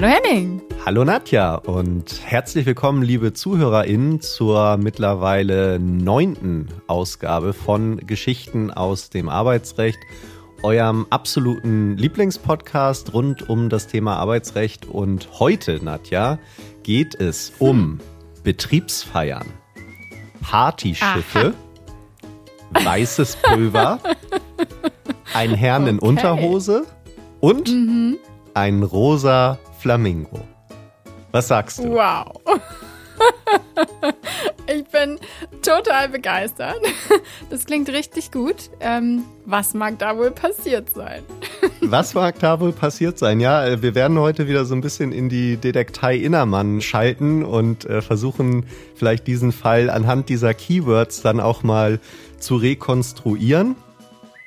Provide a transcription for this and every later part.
Hallo Henning. Hallo Nadja und herzlich willkommen, liebe ZuhörerInnen, zur mittlerweile neunten Ausgabe von Geschichten aus dem Arbeitsrecht, eurem absoluten Lieblingspodcast rund um das Thema Arbeitsrecht. Und heute, Nadja, geht es um Betriebsfeiern, Partyschiffe, Aha. weißes Pulver, ein Herrn okay. in Unterhose und mhm. ein rosa Flamingo. Was sagst du? Wow. ich bin total begeistert. Das klingt richtig gut. Ähm, was mag da wohl passiert sein? Was mag da wohl passiert sein? Ja, äh, wir werden heute wieder so ein bisschen in die Detektei Innermann schalten und äh, versuchen vielleicht diesen Fall anhand dieser Keywords dann auch mal zu rekonstruieren.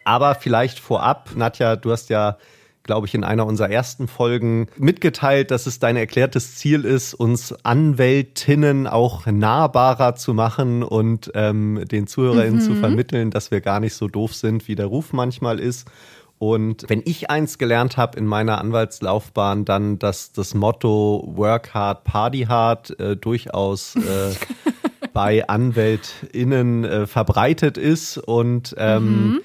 Aber vielleicht vorab, Nadja, du hast ja glaube ich, in einer unserer ersten Folgen mitgeteilt, dass es dein erklärtes Ziel ist, uns Anwältinnen auch nahbarer zu machen und ähm, den ZuhörerInnen mhm. zu vermitteln, dass wir gar nicht so doof sind, wie der Ruf manchmal ist. Und wenn ich eins gelernt habe in meiner Anwaltslaufbahn, dann, dass das Motto Work Hard, Party Hard äh, durchaus äh, bei AnwältInnen äh, verbreitet ist und ähm, mhm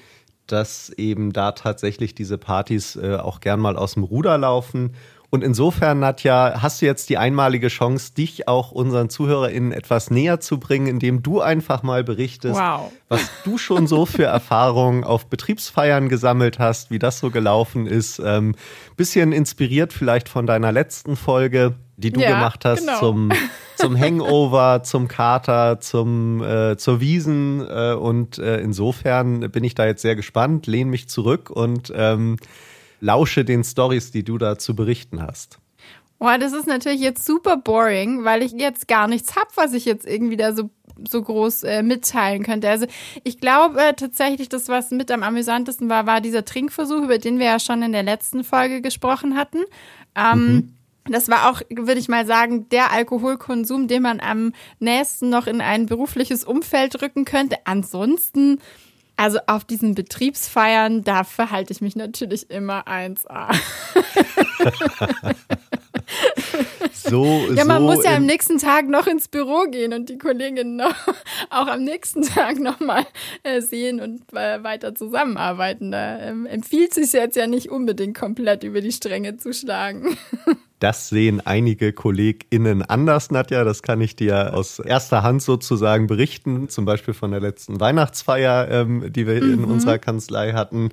dass eben da tatsächlich diese Partys äh, auch gern mal aus dem Ruder laufen. Und insofern, Nadja, hast du jetzt die einmalige Chance, dich auch unseren ZuhörerInnen etwas näher zu bringen, indem du einfach mal berichtest, wow. was du schon so für Erfahrungen auf Betriebsfeiern gesammelt hast, wie das so gelaufen ist. Ähm, bisschen inspiriert vielleicht von deiner letzten Folge, die du ja, gemacht hast genau. zum, zum Hangover, zum Kater, zum, äh, zur Wiesen. Äh, und äh, insofern bin ich da jetzt sehr gespannt, lehne mich zurück und ähm, lausche den Stories, die du da zu berichten hast. Boah, das ist natürlich jetzt super boring, weil ich jetzt gar nichts hab, was ich jetzt irgendwie da so so groß äh, mitteilen könnte. Also ich glaube äh, tatsächlich, das, was mit am amüsantesten war, war dieser Trinkversuch, über den wir ja schon in der letzten Folge gesprochen hatten. Ähm, mhm. Das war auch, würde ich mal sagen, der Alkoholkonsum, den man am nächsten noch in ein berufliches Umfeld rücken könnte. Ansonsten also auf diesen Betriebsfeiern, da verhalte ich mich natürlich immer 1A. so, ja, man so muss ja am nächsten Tag noch ins Büro gehen und die Kolleginnen noch, auch am nächsten Tag nochmal äh, sehen und äh, weiter zusammenarbeiten. Da ähm, empfiehlt sich jetzt ja nicht unbedingt komplett über die Stränge zu schlagen. Das sehen einige KollegInnen anders, Nadja. Das kann ich dir aus erster Hand sozusagen berichten. Zum Beispiel von der letzten Weihnachtsfeier, ähm, die wir mhm. in unserer Kanzlei hatten.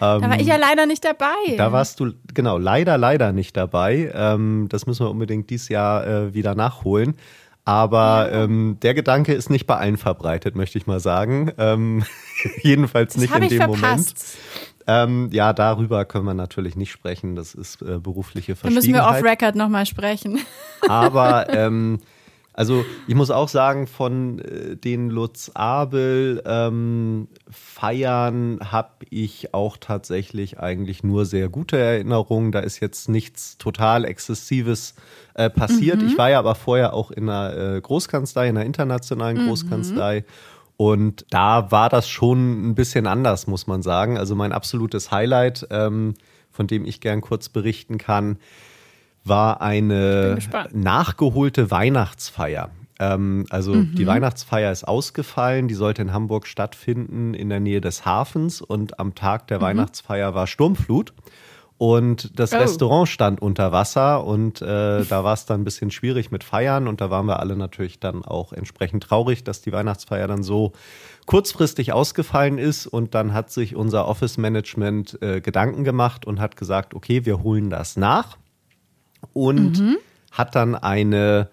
Ähm, da war ich ja leider nicht dabei. Da warst du, genau, leider, leider nicht dabei. Ähm, das müssen wir unbedingt dieses Jahr äh, wieder nachholen. Aber ähm, der Gedanke ist nicht bei allen verbreitet, möchte ich mal sagen. Ähm, jedenfalls das nicht in dem verpasst. Moment. Ähm, ja, darüber können wir natürlich nicht sprechen. Das ist äh, berufliche Verschwiegenheit. Da müssen wir off-Record nochmal sprechen. Aber ähm, also ich muss auch sagen, von äh, den Lutz Abel ähm, Feiern habe ich auch tatsächlich eigentlich nur sehr gute Erinnerungen. Da ist jetzt nichts total Exzessives äh, passiert. Mhm. Ich war ja aber vorher auch in einer äh, Großkanzlei, in einer internationalen mhm. Großkanzlei. Mhm. Und da war das schon ein bisschen anders, muss man sagen. Also mein absolutes Highlight, ähm, von dem ich gern kurz berichten kann, war eine nachgeholte Weihnachtsfeier. Ähm, also mhm. die Weihnachtsfeier ist ausgefallen, die sollte in Hamburg stattfinden in der Nähe des Hafens und am Tag der mhm. Weihnachtsfeier war Sturmflut. Und das oh. Restaurant stand unter Wasser und äh, da war es dann ein bisschen schwierig mit Feiern und da waren wir alle natürlich dann auch entsprechend traurig, dass die Weihnachtsfeier dann so kurzfristig ausgefallen ist und dann hat sich unser Office Management äh, Gedanken gemacht und hat gesagt, okay, wir holen das nach und mhm. hat dann eine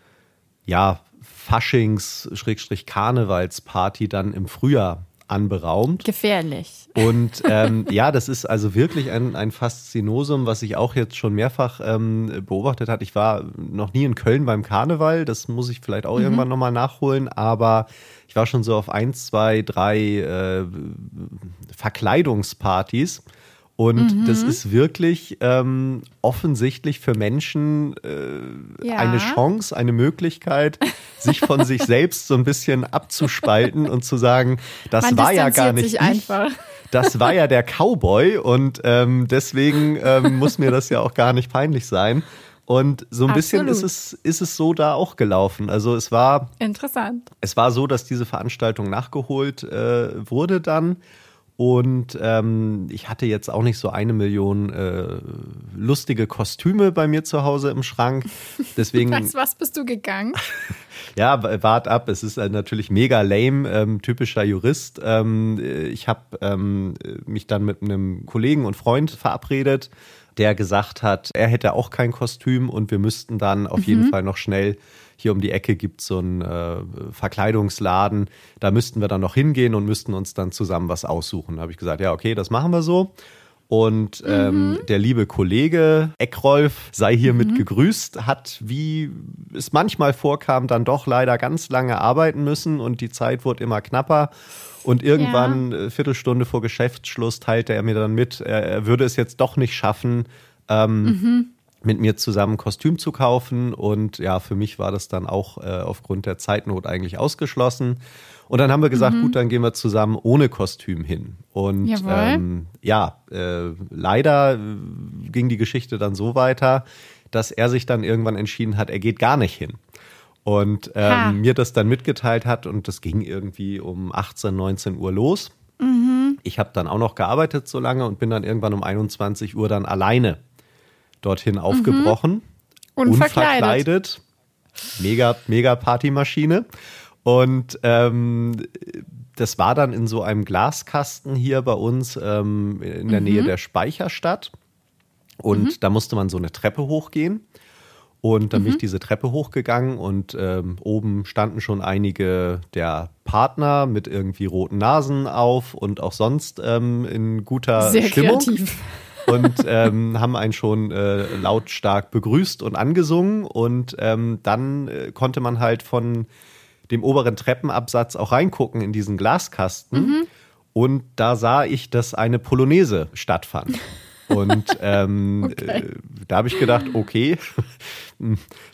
ja Faschings-Karnevalsparty dann im Frühjahr anberaumt. Gefährlich. Und ähm, ja, das ist also wirklich ein, ein Faszinosum, was ich auch jetzt schon mehrfach ähm, beobachtet hat. Ich war noch nie in Köln beim Karneval, das muss ich vielleicht auch mhm. irgendwann nochmal nachholen, aber ich war schon so auf eins, zwei, drei äh, Verkleidungspartys. Und mhm. das ist wirklich ähm, offensichtlich für Menschen äh, ja. eine Chance, eine Möglichkeit, sich von sich selbst so ein bisschen abzuspalten und zu sagen, das Man war ja gar nicht ich. Einfach. Das war ja der Cowboy und ähm, deswegen ähm, muss mir das ja auch gar nicht peinlich sein. Und so ein Absolut. bisschen ist es, ist es so da auch gelaufen. Also es war. Interessant. Es war so, dass diese Veranstaltung nachgeholt äh, wurde dann. Und ähm, ich hatte jetzt auch nicht so eine Million äh, lustige Kostüme bei mir zu Hause im Schrank. Deswegen. Was, was bist du gegangen? Ja, wart ab. Es ist äh, natürlich mega lame, ähm, typischer Jurist. Ähm, ich habe ähm, mich dann mit einem Kollegen und Freund verabredet, der gesagt hat, er hätte auch kein Kostüm und wir müssten dann auf jeden Fall noch schnell hier um die Ecke gibt es so einen äh, Verkleidungsladen. Da müssten wir dann noch hingehen und müssten uns dann zusammen was aussuchen. Da habe ich gesagt, ja, okay, das machen wir so. Und ähm, der liebe Kollege Eckrolf sei hiermit gegrüßt, hat, wie es manchmal vorkam, dann doch leider ganz lange arbeiten müssen und die Zeit wurde immer knapper. Und irgendwann, äh, Viertelstunde vor Geschäftsschluss, teilte er mir dann mit, er, er würde es jetzt doch nicht schaffen, ähm, mit mir zusammen Kostüm zu kaufen. Und ja, für mich war das dann auch äh, aufgrund der Zeitnot eigentlich ausgeschlossen. Und dann haben wir gesagt, gut, dann gehen wir zusammen ohne Kostüm hin. Und ähm, ja, äh, leider äh, ging die Geschichte dann so weiter, dass er sich dann irgendwann entschieden hat, er geht gar nicht hin. Und ähm, mir das dann mitgeteilt hat und das ging irgendwie um 18, 19 Uhr los. Ich habe dann auch noch gearbeitet so lange und bin dann irgendwann um 21 Uhr dann alleine dorthin aufgebrochen. Unverkleidet. Unverkleidet. Mega, mega Partymaschine. Und ähm, das war dann in so einem Glaskasten hier bei uns ähm, in der Nähe der Speicherstadt. Und da musste man so eine Treppe hochgehen. Und dann bin ich diese Treppe hochgegangen und ähm, oben standen schon einige der Partner mit irgendwie roten Nasen auf und auch sonst ähm, in guter Sehr Stimmung kreativ. Und ähm, haben einen schon äh, lautstark begrüßt und angesungen. Und ähm, dann äh, konnte man halt von dem oberen Treppenabsatz auch reingucken in diesen Glaskasten. Und da sah ich, dass eine Polonaise stattfand. Und ähm, Okay. äh, da habe ich gedacht, okay,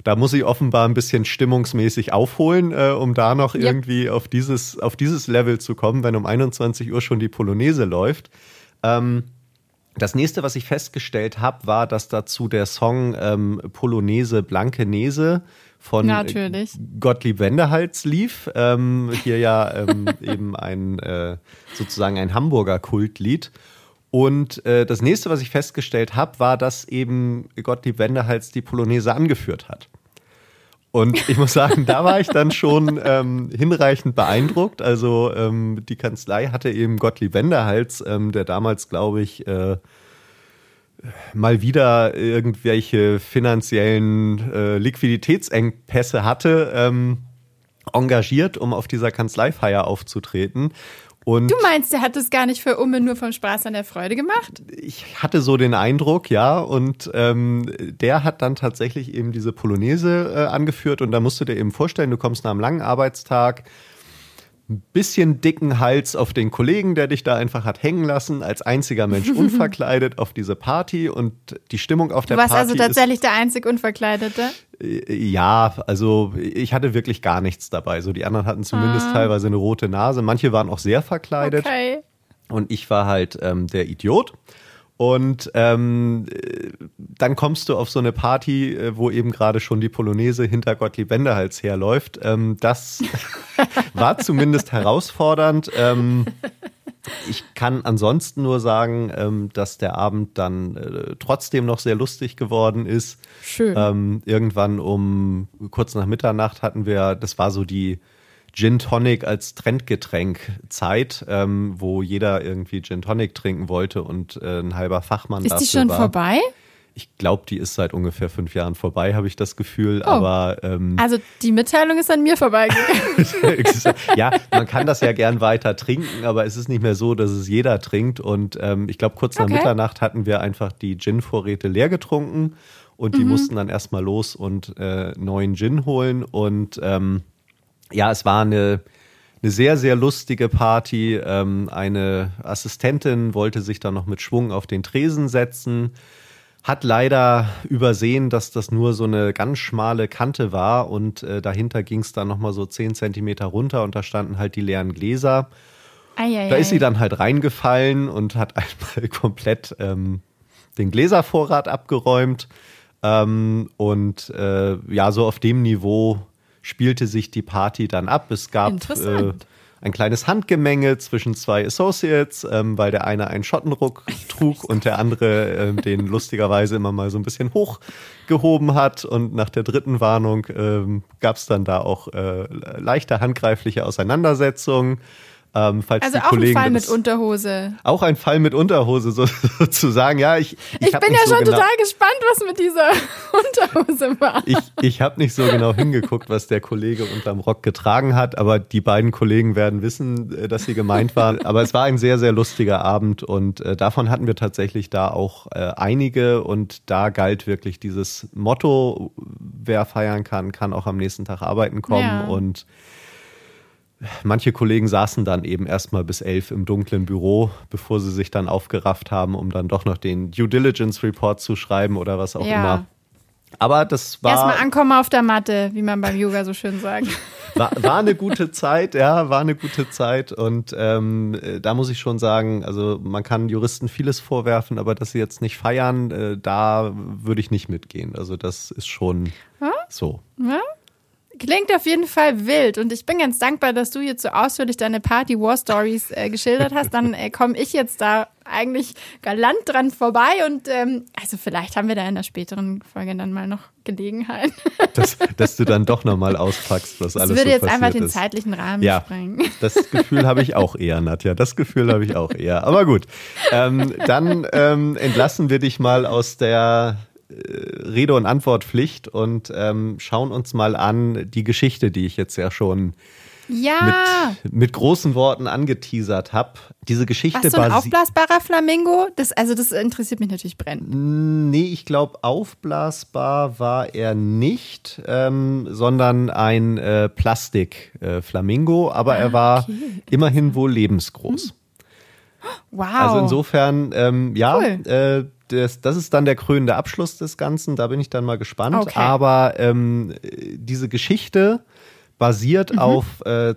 da muss ich offenbar ein bisschen stimmungsmäßig aufholen, äh, um da noch Ja. irgendwie auf dieses, auf dieses Level zu kommen, wenn um 21 Uhr schon die Polonaise läuft. Ähm, das nächste, was ich festgestellt habe, war, dass dazu der Song ähm, Polonaise Blanke Nese von Natürlich. äh, Gottlieb Wendehals lief. Ähm, hier ja ähm, eben ein äh, sozusagen ein Hamburger Kultlied. Und äh, das nächste, was ich festgestellt habe, war, dass eben Gottlieb Wendehals die Polonaise angeführt hat. Und ich muss sagen, da war ich dann schon ähm, hinreichend beeindruckt. Also ähm, die Kanzlei hatte eben Gottlieb Wendehals, ähm, der damals, glaube ich, äh, mal wieder irgendwelche finanziellen äh, Liquiditätsengpässe hatte, ähm, engagiert, um auf dieser Kanzleifeier aufzutreten. Und Du meinst, der hat das gar nicht für Umme nur vom Spaß an der Freude gemacht? ich hatte so den Eindruck, ja, und ähm, der hat dann tatsächlich eben diese Polonaise äh, angeführt und da musst du dir eben vorstellen, du kommst nach einem langen Arbeitstag, ein bisschen dicken Hals auf den Kollegen, der dich da einfach hat hängen lassen, als einziger Mensch unverkleidet auf diese Party und die Stimmung auf Du der warst Party also tatsächlich der einzig Unverkleidete? Ja, also ich hatte wirklich gar nichts dabei. So die anderen hatten zumindest teilweise eine rote Nase, manche waren auch sehr verkleidet. Okay. Und ich war halt ähm, der Idiot. Und ähm, äh, dann kommst du auf so eine Party, äh, wo eben gerade schon die Polonaise hinter Gottlieb Wendehals herläuft. Ähm, das war zumindest herausfordernd. Ähm, ich kann ansonsten nur sagen, ähm, dass der Abend dann äh, trotzdem noch sehr lustig geworden ist. Schön. Ähm, irgendwann um kurz nach Mitternacht hatten wir, das war so die Gin Tonic als Trendgetränk Zeit, ähm, wo jeder irgendwie Gin Tonic trinken wollte und äh, ein halber Fachmann Ist dafür die schon war. vorbei? Ich glaube, die ist seit ungefähr fünf Jahren vorbei, habe ich das Gefühl. Oh. Aber ähm, Also die Mitteilung ist an mir vorbeigegangen. ja, man kann das ja gern weiter trinken, aber es ist nicht mehr so, dass es jeder trinkt. Und ähm, ich glaube, kurz nach Okay. Mitternacht hatten wir einfach die Gin-Vorräte leer getrunken und Mhm. die mussten dann erstmal los und äh, neuen Gin holen. Und ähm, ja, es war eine, eine sehr, sehr lustige Party. Ähm, eine Assistentin wollte sich dann noch mit Schwung auf den Tresen setzen. Hat leider übersehen, dass das nur so eine ganz schmale Kante war und äh, dahinter ging es dann nochmal so 10 Zentimeter runter und da standen halt die leeren Gläser. Eieiei. Da ist sie dann halt reingefallen und hat einmal komplett ähm, den Gläservorrat abgeräumt. Ähm, und äh, ja, so auf dem Niveau spielte sich die Party dann ab. Es gab äh, ein kleines Handgemenge zwischen zwei Associates, ähm, weil der eine einen Schottenruck trug und der andere äh, den lustigerweise immer mal so ein bisschen hochgehoben hat. Und nach der dritten Warnung ähm, gab es dann da auch äh, leichte handgreifliche Auseinandersetzungen. Ähm, falls also die auch Kollegen ein Fall mit Unterhose. Auch ein Fall mit Unterhose so, sozusagen. Ja, ich, ich, ich bin ja so schon genau, total gespannt, was mit dieser Unterhose war. Ich, ich habe nicht so genau hingeguckt, was der Kollege unterm Rock getragen hat, aber die beiden Kollegen werden wissen, äh, dass sie gemeint waren. Aber es war ein sehr, sehr lustiger Abend und äh, davon hatten wir tatsächlich da auch äh, einige und da galt wirklich dieses Motto, wer feiern kann, kann auch am nächsten Tag arbeiten kommen ja. und Manche Kollegen saßen dann eben erstmal bis elf im dunklen Büro, bevor sie sich dann aufgerafft haben, um dann doch noch den Due Diligence Report zu schreiben oder was auch ja. immer. Aber das war. Erstmal ankommen auf der Matte, wie man beim Yoga so schön sagt. War, war eine gute Zeit, ja, war eine gute Zeit. Und ähm, da muss ich schon sagen, also man kann Juristen vieles vorwerfen, aber dass sie jetzt nicht feiern, äh, da würde ich nicht mitgehen. Also das ist schon ja? so. Ja? Klingt auf jeden Fall wild und ich bin ganz dankbar, dass du jetzt so ausführlich deine Party War Stories äh, geschildert hast. Dann äh, komme ich jetzt da eigentlich galant dran vorbei und ähm, also vielleicht haben wir da in der späteren Folge dann mal noch Gelegenheit. dass, dass du dann doch nochmal auspackst, was das alles Das würde so jetzt einfach den ist. zeitlichen Rahmen ja, sprengen. Das Gefühl habe ich auch eher, Nadja. Das Gefühl habe ich auch eher. Aber gut, ähm, dann ähm, entlassen wir dich mal aus der Rede- und Antwortpflicht und ähm, schauen uns mal an die Geschichte, die ich jetzt ja schon ja. mit, mit großen Worten angeteasert habe. Diese Geschichte Was, so ein aufblasbarer Flamingo? Das, also das interessiert mich natürlich brennend. Nee, ich glaube, aufblasbar war er nicht, ähm, sondern ein äh, Plastik-Flamingo, äh, aber er war okay. immerhin wohl lebensgroß. Hm. Wow. Also insofern, ähm, ja, cool. äh, das, das ist dann der krönende Abschluss des Ganzen. Da bin ich dann mal gespannt. Okay. Aber ähm, diese Geschichte basiert mhm. auf äh,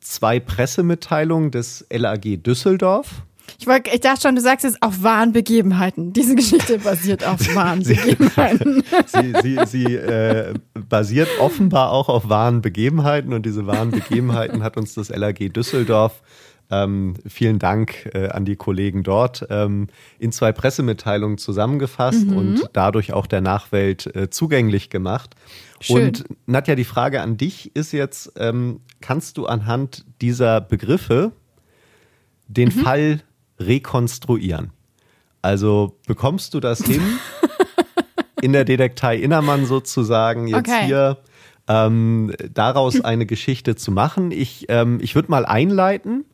zwei Pressemitteilungen des LAG Düsseldorf. Ich, wollt, ich dachte schon, du sagst jetzt auf wahren Begebenheiten. Diese Geschichte basiert auf wahren Begebenheiten. sie, sie, sie äh, basiert offenbar auch auf wahren Begebenheiten und diese wahren Begebenheiten hat uns das LAG Düsseldorf ähm, vielen Dank äh, an die Kollegen dort. Ähm, in zwei Pressemitteilungen zusammengefasst mhm. und dadurch auch der Nachwelt äh, zugänglich gemacht. Schön. Und Nadja, die Frage an dich ist jetzt, ähm, kannst du anhand dieser Begriffe den mhm. Fall rekonstruieren? Also bekommst du das hin, in der Detektei Innermann sozusagen jetzt okay. hier ähm, daraus eine Geschichte zu machen? Ich, ähm, ich würde mal einleiten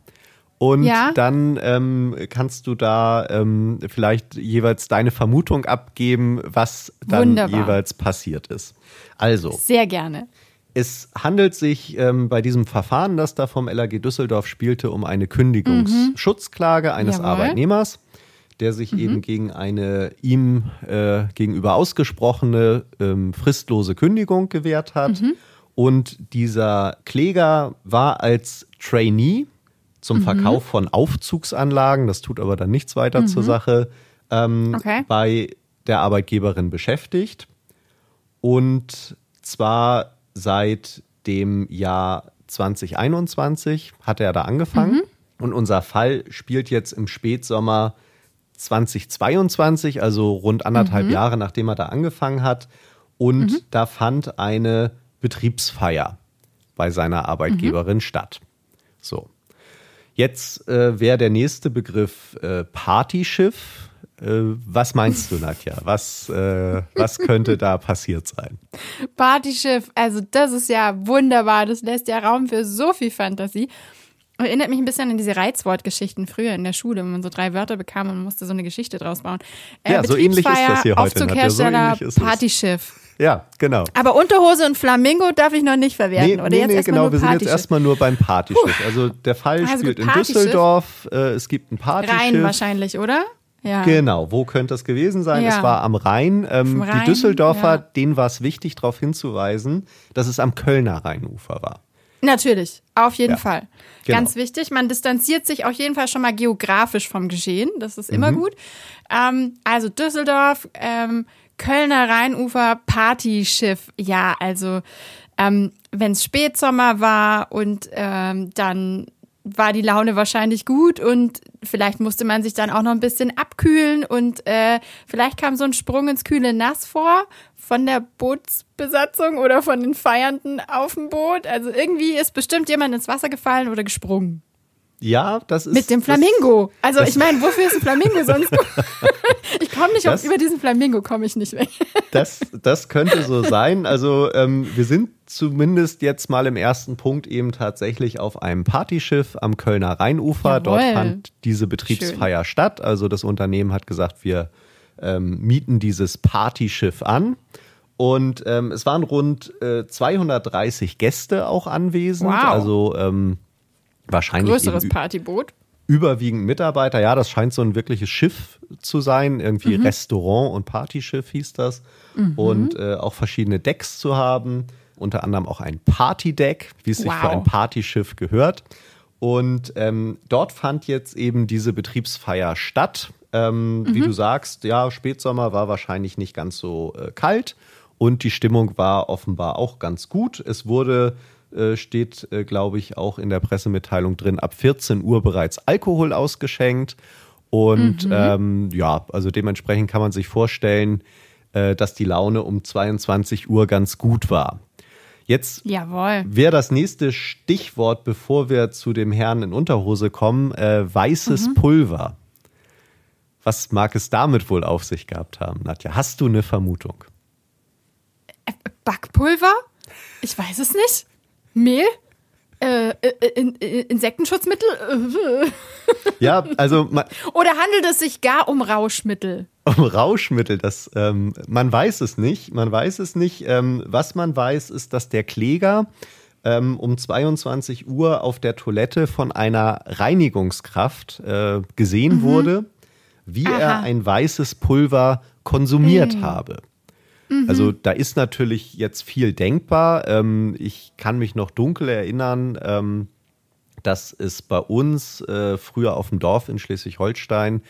und ja. dann ähm, kannst du da ähm, vielleicht jeweils deine Vermutung abgeben, was dann Wunderbar. jeweils passiert ist. Also. Sehr gerne. Es handelt sich ähm, bei diesem Verfahren, das da vom LAG Düsseldorf spielte, um eine Kündigungsschutzklage mhm. eines Jawohl. Arbeitnehmers, der sich mhm. eben gegen eine ihm äh, gegenüber ausgesprochene ähm, fristlose Kündigung gewehrt hat. Mhm. Und dieser Kläger war als Trainee zum mhm. Verkauf von Aufzugsanlagen, das tut aber dann nichts weiter mhm. zur Sache, ähm, okay. bei der Arbeitgeberin beschäftigt. Und zwar seit dem Jahr 2021 hat er da angefangen. Mhm. Und unser Fall spielt jetzt im Spätsommer 2022, also rund anderthalb mhm. Jahre nachdem er da angefangen hat. Und mhm. da fand eine Betriebsfeier bei seiner Arbeitgeberin mhm. statt. So. Jetzt äh, wäre der nächste Begriff äh, Partyschiff. Äh, was meinst du, Nadja? Was, äh, was könnte da passiert sein? Partyschiff, also das ist ja wunderbar. Das lässt ja Raum für so viel Fantasie. Erinnert mich ein bisschen an diese Reizwortgeschichten früher in der Schule, wenn man so drei Wörter bekam und musste so eine Geschichte draus bauen. Äh, ja, so ähnlich ist das hier heute. Aufzughersteller, so Partyschiff. Ja, genau. Aber Unterhose und Flamingo darf ich noch nicht verwerten, nee, oder? Nee, jetzt nee, genau. Wir sind jetzt erstmal nur beim Partyschiff. Puh. Also der Fall also spielt in Düsseldorf. Äh, es gibt ein Partyschiff. Rhein wahrscheinlich, oder? Ja. Genau, wo könnte das gewesen sein? Ja. Es war am Rhein. Ähm, Rhein die Düsseldorfer, ja. denen war es wichtig, darauf hinzuweisen, dass es am Kölner Rheinufer war. Natürlich, auf jeden Ja. Fall. Genau. Ganz wichtig, man distanziert sich auf jeden Fall schon mal geografisch vom Geschehen. Das ist immer gut. Ähm, also Düsseldorf, ähm, Kölner Rheinufer, Partyschiff. Ja, also ähm, wenn es Spätsommer war und ähm, dann war die Laune wahrscheinlich gut und vielleicht musste man sich dann auch noch ein bisschen abkühlen und äh, vielleicht kam so ein Sprung ins kühle Nass vor von der Bootsbesatzung oder von den Feiernden auf dem Boot. Also irgendwie ist bestimmt jemand ins Wasser gefallen oder gesprungen. Ja, das ist. Mit dem das- Flamingo. Also das- ich meine, wofür ist ein Flamingo sonst ich komme nicht Das- auf, über diesen Flamingo komme ich nicht weg. Das, das könnte so sein. Also ähm, wir sind zumindest jetzt mal im ersten Punkt eben tatsächlich auf einem Partyschiff am Kölner Rheinufer. Dort Jawohl. fand diese Betriebsfeier statt. Also das Unternehmen hat gesagt, wir ähm, mieten dieses Partyschiff an. Und ähm, es waren rund äh, 230 Gäste auch anwesend. Wow. Also ähm, wahrscheinlich Größeres Partyboot. überwiegend Mitarbeiter. Ja, das scheint so ein wirkliches Schiff zu sein. Irgendwie Mhm. Restaurant und Partyschiff hieß das. Und äh, auch verschiedene Decks zu haben. Unter anderem auch ein Partydeck, wie es sich Wow. für ein Partyschiff gehört. Und ähm, dort fand jetzt eben diese Betriebsfeier statt. Ähm, Wie Mhm. du sagst, ja, Spätsommer war wahrscheinlich nicht ganz so äh, kalt und die Stimmung war offenbar auch ganz gut. Es wurde, äh, steht, äh, glaube ich, auch in der Pressemitteilung drin, ab 14 Uhr bereits Alkohol ausgeschenkt. Und ähm, ja, also dementsprechend kann man sich vorstellen, äh, dass die Laune um 22 Uhr ganz gut war. Jetzt Jawohl. wäre das nächste Stichwort, bevor wir zu dem Herrn in Unterhose kommen, äh, weißes Pulver. Was mag es damit wohl auf sich gehabt haben, Nadja? Hast du eine Vermutung? Backpulver? Ich weiß es nicht. Mehl? Äh, äh, in, äh, Insektenschutzmittel? Äh. Ja, also Oder handelt es sich gar um Rauschmittel? um Rauschmittel, das, ähm, man weiß es nicht. Man weiß es nicht. Ähm, was man weiß, ist, dass der Kläger ähm, um 22 Uhr auf der Toilette von einer Reinigungskraft äh, gesehen wurde, wie er Mhm. Aha. ein weißes Pulver konsumiert habe. Also da ist natürlich jetzt viel denkbar. Ähm, ich kann mich noch dunkel erinnern, ähm, dass es bei uns äh, früher auf dem Dorf in Schleswig-Holstein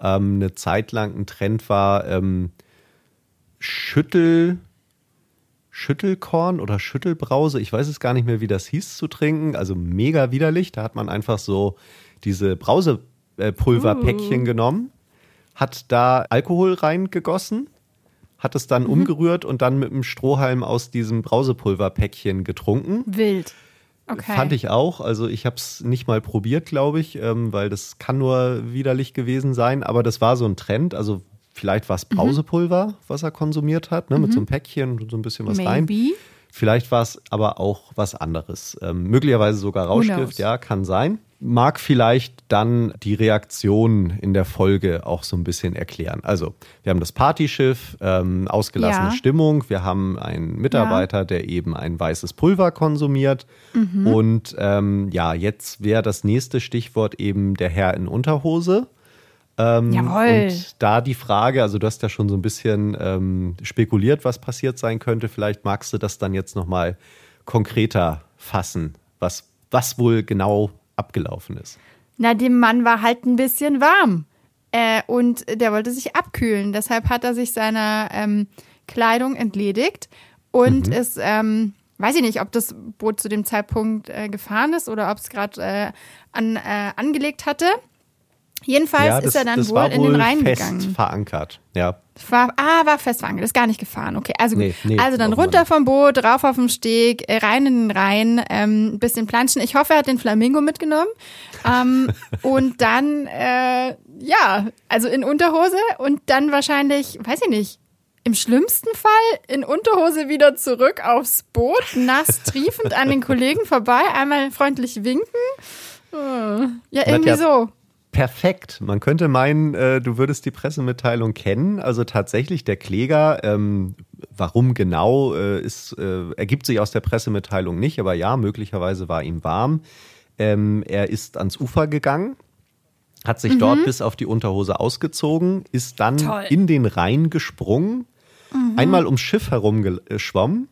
ähm, eine Zeit lang ein Trend war, ähm, Schüttel, Schüttelkorn oder Schüttelbrause, ich weiß es gar nicht mehr, wie das hieß, zu trinken. Also mega widerlich. Da hat man einfach so diese Brausepulverpäckchen genommen, hat da Alkohol reingegossen, hat es dann umgerührt und dann mit einem Strohhalm aus diesem Brausepulverpäckchen getrunken. Wild. Okay. Fand ich auch. Also ich habe es nicht mal probiert, glaube ich, ähm, weil das kann nur widerlich gewesen sein. Aber das war so ein Trend. Also vielleicht war es Mhm. Brausepulver, was er konsumiert hat, ne, mit so einem Päckchen und so ein bisschen was rein. Vielleicht war es aber auch was anderes. Ähm, möglicherweise sogar Rauschgift, ja, kann sein. Mag vielleicht dann die Reaktion in der Folge auch so ein bisschen erklären. Also, wir haben das Partyschiff, ähm, ausgelassene Ja. Stimmung. Wir haben einen Mitarbeiter, der eben ein weißes Pulver konsumiert. Mhm. Und ähm, ja, jetzt wäre das nächste Stichwort eben der Herr in Unterhose. Ähm, Jawohl. Und da die Frage, also du hast ja schon so ein bisschen ähm, spekuliert, was passiert sein könnte. Vielleicht magst du das dann jetzt nochmal konkreter fassen, was, was wohl genau abgelaufen ist. Na, dem Mann war halt ein bisschen warm. Äh, und der wollte sich abkühlen. Deshalb hat er sich seiner ähm, Kleidung entledigt und Mhm. ist, ähm, weiß ich nicht, ob das Boot zu dem Zeitpunkt äh, gefahren ist oder ob es gerade äh, an, äh, angelegt hatte. Jedenfalls ist er dann wohl, in den Rhein fest gegangen. verankert. Ja, War, ah, war fest verankert, ist gar nicht gefahren. Okay, also gut. Nee, nee, also dann runter vom Boot, rauf auf den Steg, äh, rein in den Rhein, ähm, bisschen planschen. Ich hoffe, er hat den Flamingo mitgenommen. Ähm, und dann, äh, ja, also in Unterhose und dann wahrscheinlich, weiß ich nicht, im schlimmsten Fall in Unterhose wieder zurück aufs Boot, nass triefend an den Kollegen vorbei, einmal freundlich winken. Äh, Ja, irgendwie so. Perfekt. Man könnte meinen, äh, du würdest die Pressemitteilung kennen. Also tatsächlich der Kläger, ähm, warum genau, äh, ist, äh, ergibt sich aus der Pressemitteilung nicht, aber ja, möglicherweise war ihm warm. Ähm, er ist ans Ufer gegangen, hat sich dort bis auf die Unterhose ausgezogen, ist dann Toll. in den Rhein gesprungen, einmal ums Schiff herum geschwommen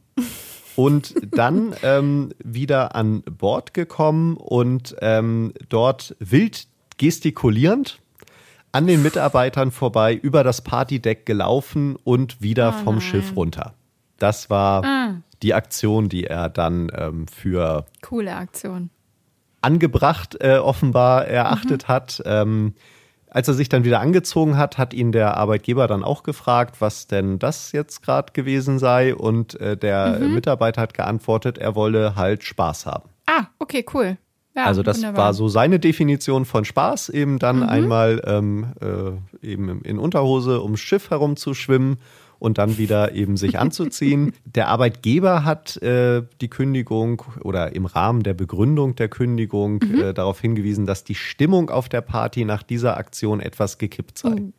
und dann ähm, wieder an Bord gekommen und ähm, dort wild gestikulierend an den Mitarbeitern vorbei, über das Partydeck gelaufen und wieder Oh vom nein. Schiff runter. Das war Ah. die Aktion, die er dann ähm, für Coole Aktion. angebracht äh, offenbar erachtet Mhm. hat. Ähm, als er sich dann wieder angezogen hat, hat ihn der Arbeitgeber dann auch gefragt, was denn das jetzt gerade gewesen sei. Und äh, der Mhm. Mitarbeiter hat geantwortet, er wolle halt Spaß haben. Ah, okay, cool. Ja, also das wunderbar. war so seine Definition von Spaß, eben dann Mhm. einmal ähm, äh, eben in Unterhose ums Schiff herumzuschwimmen und dann wieder eben sich anzuziehen. Der Arbeitgeber hat äh, die Kündigung oder im Rahmen der Begründung der Kündigung Mhm. äh, darauf hingewiesen, dass die Stimmung auf der Party nach dieser Aktion etwas gekippt sei. Oh.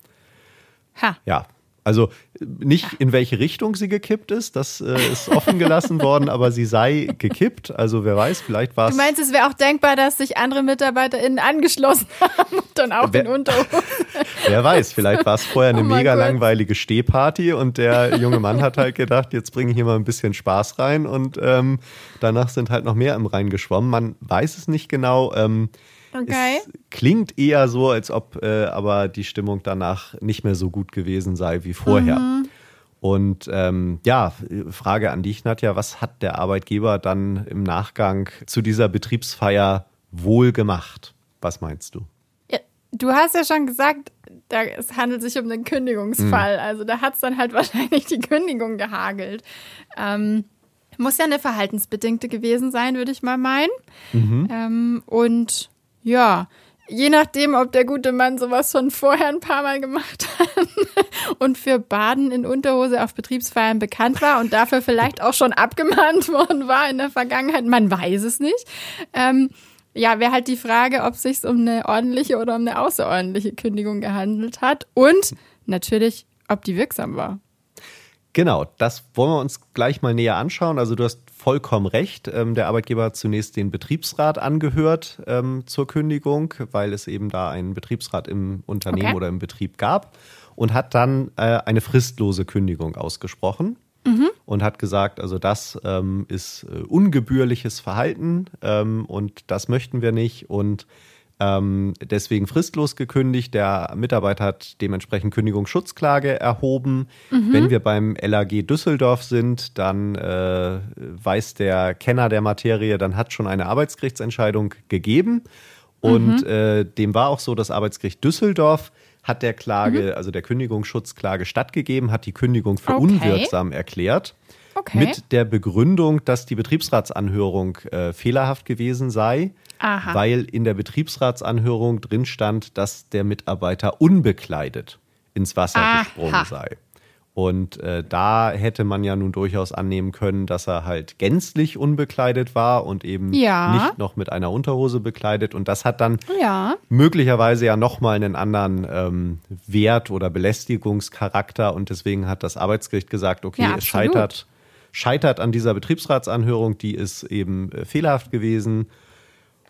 Ha. Ja. Also nicht in welche Richtung sie gekippt ist, das äh, ist offen gelassen worden, aber sie sei gekippt. Also wer weiß, vielleicht war Du es meinst, es wäre auch denkbar, dass sich andere MitarbeiterInnen angeschlossen haben und dann auch Wer- in Unterhose. Wer weiß, vielleicht war es vorher eine Oh mega Gott. langweilige Stehparty und der junge Mann hat halt gedacht, jetzt bringe ich hier mal ein bisschen Spaß rein und ähm, danach sind halt noch mehr im Rhein geschwommen. Man weiß es nicht genau. Ähm, Okay. Es klingt eher so, als ob äh, aber die Stimmung danach nicht mehr so gut gewesen sei wie vorher. Mhm. Und ähm, ja, Frage an dich, Nadja, was hat der Arbeitgeber dann im Nachgang zu dieser Betriebsfeier wohl gemacht? Was meinst du? Ja, du hast ja schon gesagt, da, es handelt sich um einen Kündigungsfall. Also da hat es dann halt wahrscheinlich die Kündigung gehagelt. Ähm, muss ja eine verhaltensbedingte gewesen sein, würde ich mal meinen. Ähm, und ja, je nachdem, ob der gute Mann sowas schon vorher ein paar Mal gemacht hat und für Baden in Unterhose auf Betriebsfeiern bekannt war und dafür vielleicht auch schon abgemahnt worden war in der Vergangenheit, man weiß es nicht. Ähm, ja, wäre halt die Frage, ob es sich um eine ordentliche oder um eine außerordentliche Kündigung gehandelt hat und natürlich, ob die wirksam war. Genau, das wollen wir uns gleich mal näher anschauen. Also du hast vollkommen recht. Ähm, der Arbeitgeber hat zunächst den Betriebsrat angehört ähm, zur Kündigung, weil es eben da einen Betriebsrat im Unternehmen Okay. oder im Betrieb gab und hat dann äh, eine fristlose Kündigung ausgesprochen. Und hat gesagt, also das ähm, ist äh, ungebührliches Verhalten und das möchten wir nicht. Und ähm, deswegen fristlos gekündigt. Der Mitarbeiter hat dementsprechend Kündigungsschutzklage erhoben. Wenn wir beim LAG Düsseldorf sind, dann äh, weiß der Kenner der Materie, dann hat schon eine Arbeitsgerichtsentscheidung gegeben. Und äh, dem war auch so, das Arbeitsgericht Düsseldorf hat der Klage, also der Kündigungsschutzklage stattgegeben, hat die Kündigung für Okay. unwirksam erklärt. Okay. Mit der Begründung, dass die Betriebsratsanhörung äh, fehlerhaft gewesen sei, Aha. weil in der Betriebsratsanhörung drin stand, dass der Mitarbeiter unbekleidet ins Wasser Aha. gesprungen sei. Und äh, da hätte man ja nun durchaus annehmen können, dass er halt gänzlich unbekleidet war und eben Ja. nicht noch mit einer Unterhose bekleidet. Und das hat dann Ja. möglicherweise ja nochmal einen anderen ähm, Wert oder Belästigungscharakter und deswegen hat das Arbeitsgericht gesagt, okay, Ja, es scheitert, scheitert an dieser Betriebsratsanhörung, die ist eben äh, fehlerhaft gewesen.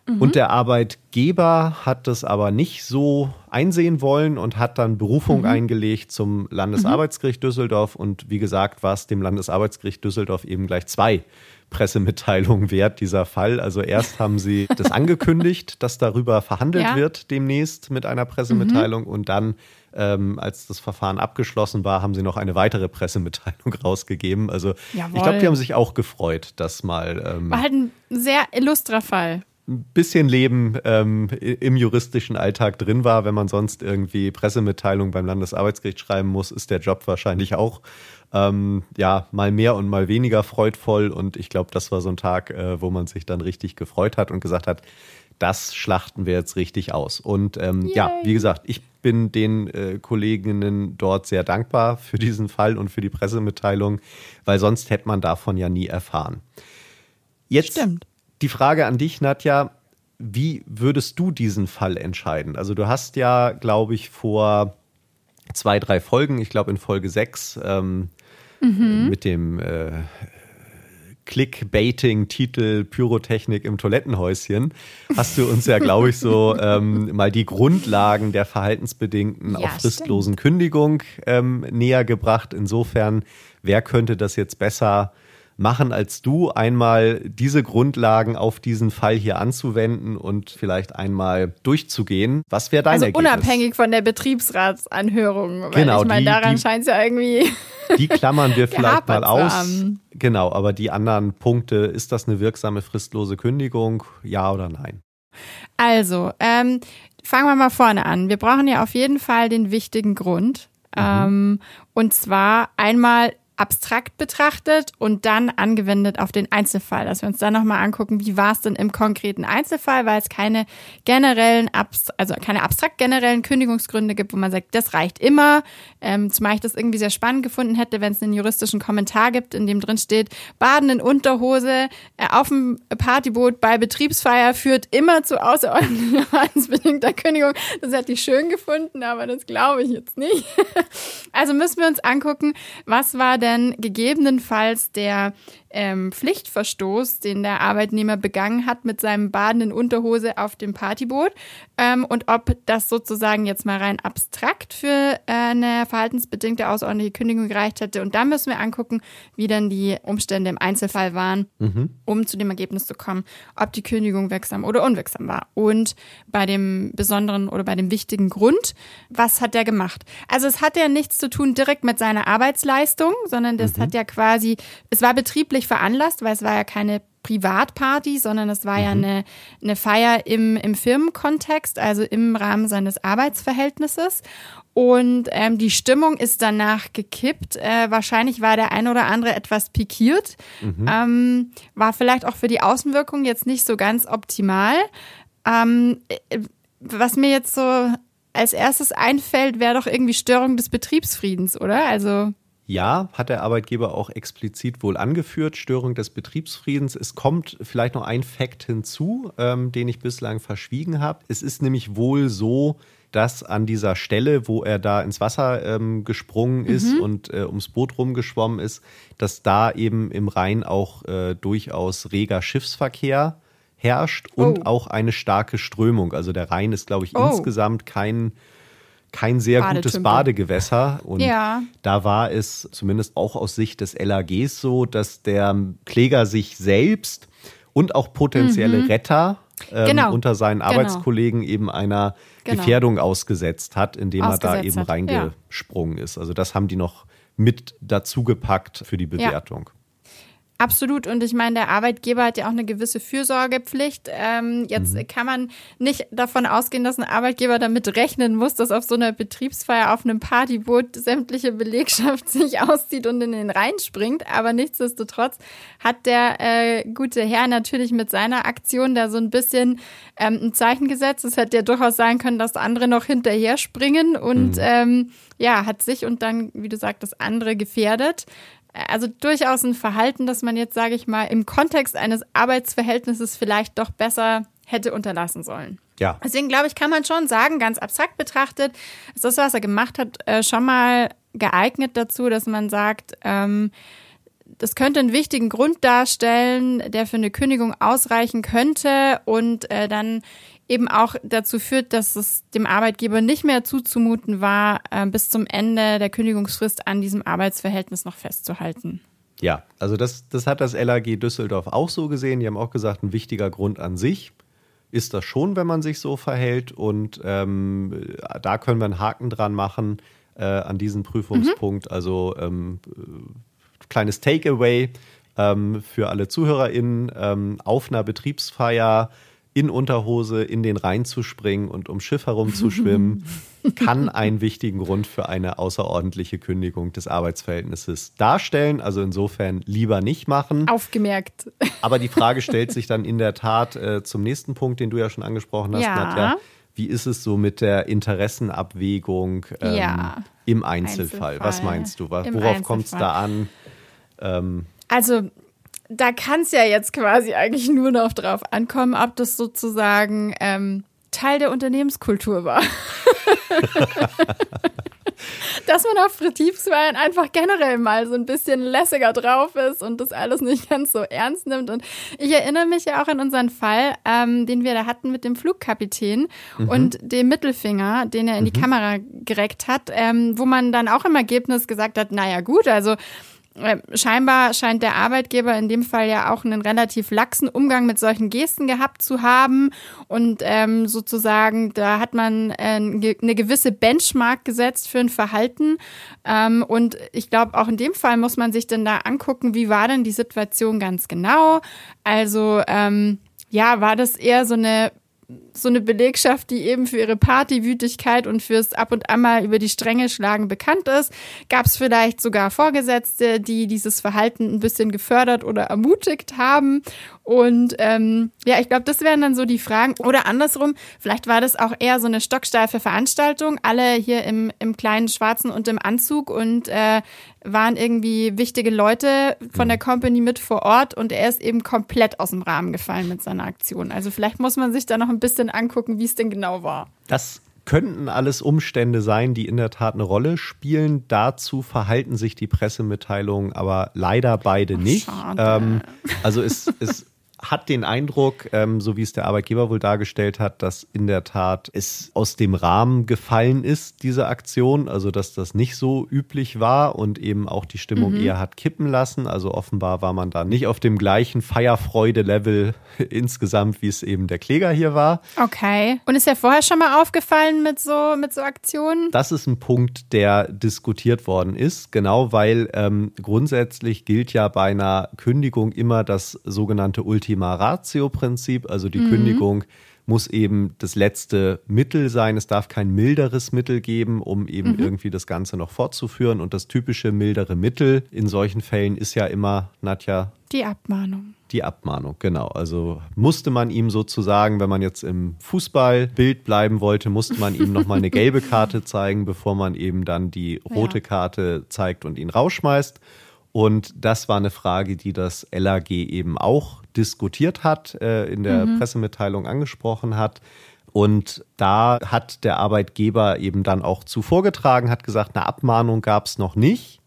Mhm. Und der Arbeitgeber hat das aber nicht so einsehen wollen und hat dann Berufung Mhm. eingelegt zum Landesarbeitsgericht Düsseldorf. Und wie gesagt, war es dem Landesarbeitsgericht Düsseldorf eben gleich zwei Pressemitteilungen wert, dieser Fall. Also erst haben sie das angekündigt, dass darüber verhandelt Ja. wird demnächst mit einer Pressemitteilung. Und dann, ähm, als das Verfahren abgeschlossen war, haben sie noch eine weitere Pressemitteilung rausgegeben. Also ich Jawohl. glaube, die haben sich auch gefreut, dass mal ähm, War halt ein sehr illustrer Fall. ein bisschen Leben ähm, im juristischen Alltag drin war. Wenn man sonst irgendwie Pressemitteilungen beim Landesarbeitsgericht schreiben muss, ist der Job wahrscheinlich auch ähm, ja mal mehr und mal weniger freudvoll. Und ich glaube, das war so ein Tag, äh, wo man sich dann richtig gefreut hat und gesagt hat, das schlachten wir jetzt richtig aus. Und ähm, ja, wie gesagt, ich bin den äh, Kolleginnen dort sehr dankbar für diesen Fall und für die Pressemitteilung, weil sonst hätte man davon ja nie erfahren. Jetzt Stimmt. die Frage an dich, Nadja. Wie würdest du diesen Fall entscheiden? Also du hast ja, glaube ich, vor zwei, drei Folgen, ich glaube in Folge sechs, ähm, mit dem äh, Clickbaiting-Titel Pyrotechnik im Toilettenhäuschen, hast du uns ja, glaube ich, so ähm, mal die Grundlagen der verhaltensbedingten Ja, auf fristlosen Kündigung ähm, näher gebracht. Insofern, wer könnte das jetzt besser machen als du, einmal diese Grundlagen auf diesen Fall hier anzuwenden und vielleicht einmal durchzugehen. Was wäre dein also Ergebnis? unabhängig von der Betriebsratsanhörung. Genau, ich meine, daran scheint es ja irgendwie. Die klammern wir vielleicht mal aus. haben. Genau, aber die anderen Punkte, ist das eine wirksame fristlose Kündigung? Ja oder nein? Also, ähm, fangen wir mal vorne an. Wir brauchen ja auf jeden Fall den wichtigen Grund. Ähm, und zwar einmal abstrakt betrachtet und dann angewendet auf den Einzelfall, dass wir uns dann nochmal angucken, wie war es denn im konkreten Einzelfall, weil es keine generellen, also keine abstrakt generellen Kündigungsgründe gibt, wo man sagt, das reicht immer. Ähm, zumal ich das irgendwie sehr spannend gefunden hätte, wenn es einen juristischen Kommentar gibt, in dem drin steht, Baden in Unterhose äh, auf dem Partyboot bei Betriebsfeier führt immer zu außerordentlicher bedingter Kündigung. Das hätte ich schön gefunden, aber das glaube ich jetzt nicht. Also müssen wir uns angucken, was war denn gegebenenfalls der ähm, Pflichtverstoß, den der Arbeitnehmer begangen hat mit seinem Baden in Unterhose auf dem Partyboot ähm, und ob das sozusagen jetzt mal rein abstrakt für äh, eine verhaltensbedingte außerordentliche Kündigung gereicht hätte. Und dann müssen wir angucken, wie dann die Umstände im Einzelfall waren, um zu dem Ergebnis zu kommen, ob die Kündigung wirksam oder unwirksam war. Und bei dem besonderen oder bei dem wichtigen Grund, was hat der gemacht? Also es hat ja nichts zu tun direkt mit seiner Arbeitsleistung, sondern das hat ja quasi, es war betrieblich veranlasst, weil es war ja keine Privatparty, sondern es war ja eine, eine Feier im, im Firmenkontext, also im Rahmen seines Arbeitsverhältnisses. Und ähm, die Stimmung ist danach gekippt. Äh, wahrscheinlich war der ein oder andere etwas pikiert. Ähm, war vielleicht auch für die Außenwirkung jetzt nicht so ganz optimal. Ähm, äh, was mir jetzt so als erstes einfällt, wäre doch irgendwie Störung des Betriebsfriedens, oder? Also Ja, hat der Arbeitgeber auch explizit wohl angeführt, Störung des Betriebsfriedens. Es kommt vielleicht noch ein Fakt hinzu, ähm, den ich bislang verschwiegen habe. Es ist nämlich wohl so, dass an dieser Stelle, wo er da ins Wasser ähm, gesprungen ist und äh, ums Boot rumgeschwommen ist, dass da eben im Rhein auch äh, durchaus reger Schiffsverkehr herrscht und Oh. auch eine starke Strömung. Also der Rhein ist, glaube ich, Oh. insgesamt kein, kein sehr gutes. Badegewässer. Und Ja. da war es zumindest auch aus Sicht des LAGs so, dass der Kläger sich selbst und auch potenzielle Retter ähm, Mhm. Genau. unter seinen Genau. Arbeitskollegen eben einer Genau. Gefährdung ausgesetzt hat, indem er da Ausgesetzt eben hat, ja. reingesprungen ist. Also das haben die noch mit dazugepackt für die Bewertung. Absolut. Und ich meine, der Arbeitgeber hat ja auch eine gewisse Fürsorgepflicht. Ähm, jetzt kann man nicht davon ausgehen, dass ein Arbeitgeber damit rechnen muss, dass auf so einer Betriebsfeier auf einem Partyboot sämtliche Belegschaft sich auszieht und in den Rhein springt. Aber nichtsdestotrotz hat der äh, gute Herr natürlich mit seiner Aktion da so ein bisschen ähm, ein Zeichen gesetzt. Es hätte ja durchaus sein können, dass andere noch hinterher springen und ähm, ja, hat sich und dann, wie du sagtest, andere gefährdet. Also durchaus ein Verhalten, das man jetzt, sage ich mal, im Kontext eines Arbeitsverhältnisses vielleicht doch besser hätte unterlassen sollen. Ja. Deswegen glaube ich, kann man schon sagen, ganz abstrakt betrachtet, ist das, was er gemacht hat, äh, schon mal geeignet dazu, dass man sagt, ähm, das könnte einen wichtigen Grund darstellen, der für eine Kündigung ausreichen könnte und äh, dann eben auch dazu führt, dass es dem Arbeitgeber nicht mehr zuzumuten war, äh, bis zum Ende der Kündigungsfrist an diesem Arbeitsverhältnis noch festzuhalten. Ja, also das, das hat das LAG Düsseldorf auch so gesehen. Die haben auch gesagt, ein wichtiger Grund an sich ist das schon, wenn man sich so verhält. Und ähm, da können wir einen Haken dran machen äh, an diesen Prüfungspunkt. Also ähm, äh, kleines Takeaway ähm, für alle ZuhörerInnen. Ähm, auf einer Betriebsfeier in Unterhose in den Rhein zu springen und ums Schiff herumzuschwimmen, kann einen wichtigen Grund für eine außerordentliche Kündigung des Arbeitsverhältnisses darstellen. Also insofern lieber nicht machen. Aufgemerkt. Aber die Frage stellt sich dann in der Tat äh, zum nächsten Punkt, den du ja schon angesprochen hast, Ja. Nadja. Wie ist es so mit der Interessenabwägung ähm, Ja. im Einzelfall? Was Einzelfall. meinst du? Worauf kommt es da an? Ähm, Also, da kann es ja jetzt quasi eigentlich nur noch drauf ankommen, ob das sozusagen ähm, Teil der Unternehmenskultur war. Dass man auf Betriebsfeiern einfach generell mal so ein bisschen lässiger drauf ist und das alles nicht ganz so ernst nimmt. Und ich erinnere mich ja auch an unseren Fall, ähm, den wir da hatten mit dem Flugkapitän und dem Mittelfinger, den er in die Kamera gereckt hat, ähm, wo man dann auch im Ergebnis gesagt hat, naja gut, also scheinbar scheint der Arbeitgeber in dem Fall ja auch einen relativ laxen Umgang mit solchen Gesten gehabt zu haben. Und ähm, sozusagen, da hat man äh, eine gewisse Benchmark gesetzt für ein Verhalten. Ähm, und ich glaube, auch in dem Fall muss man sich dann da angucken, wie war denn die Situation ganz genau. Also ähm, ja, war das eher so eine so eine Belegschaft, die eben für ihre Partywütigkeit und fürs ab und an mal über die Stränge schlagen bekannt ist. Gab es vielleicht sogar Vorgesetzte, die dieses Verhalten ein bisschen gefördert oder ermutigt haben? Und ähm, ja, ich glaube, das wären dann so die Fragen. Oder andersrum, vielleicht war das auch eher so eine stocksteife Veranstaltung, alle hier im, im kleinen Schwarzen und im Anzug und äh, waren irgendwie wichtige Leute von der Company mit vor Ort und er ist eben komplett aus dem Rahmen gefallen mit seiner Aktion. Also vielleicht muss man sich da noch ein bisschen angucken, wie es denn genau war. Das könnten alles Umstände sein, die in der Tat eine Rolle spielen. Dazu verhalten sich die Pressemitteilungen aber leider beide nicht. Ähm, also es, es hat den Eindruck, ähm, so wie es der Arbeitgeber wohl dargestellt hat, dass in der Tat es aus dem Rahmen gefallen ist, diese Aktion, also dass das nicht so üblich war und eben auch die Stimmung mhm. eher hat kippen lassen. Also offenbar war man da nicht auf dem gleichen Feierfreude-Level insgesamt, wie es eben der Kläger hier war. Okay. Und ist ja vorher schon mal aufgefallen mit so, mit so Aktionen? Das ist ein Punkt, der diskutiert worden ist, genau weil ähm, grundsätzlich gilt ja bei einer Kündigung immer das sogenannte Ultimatum. Ultima Ratio-Prinzip, also die mhm. Kündigung muss eben das letzte Mittel sein. Es darf kein milderes Mittel geben, um eben mhm. irgendwie das Ganze noch fortzuführen. Und das typische mildere Mittel in solchen Fällen ist ja immer, Nadja. Die Abmahnung. Die Abmahnung, genau. Also musste man ihm sozusagen, wenn man jetzt im Fußballbild bleiben wollte, musste man ihm nochmal eine gelbe Karte zeigen, bevor man eben dann die rote ja. Karte zeigt und ihn rausschmeißt. Und das war eine Frage, die das LAG eben auch diskutiert hat, äh, in der mhm. Pressemitteilung angesprochen hat. Und da hat der Arbeitgeber eben dann auch zu vorgetragen, hat gesagt, eine Abmahnung gab es noch nicht.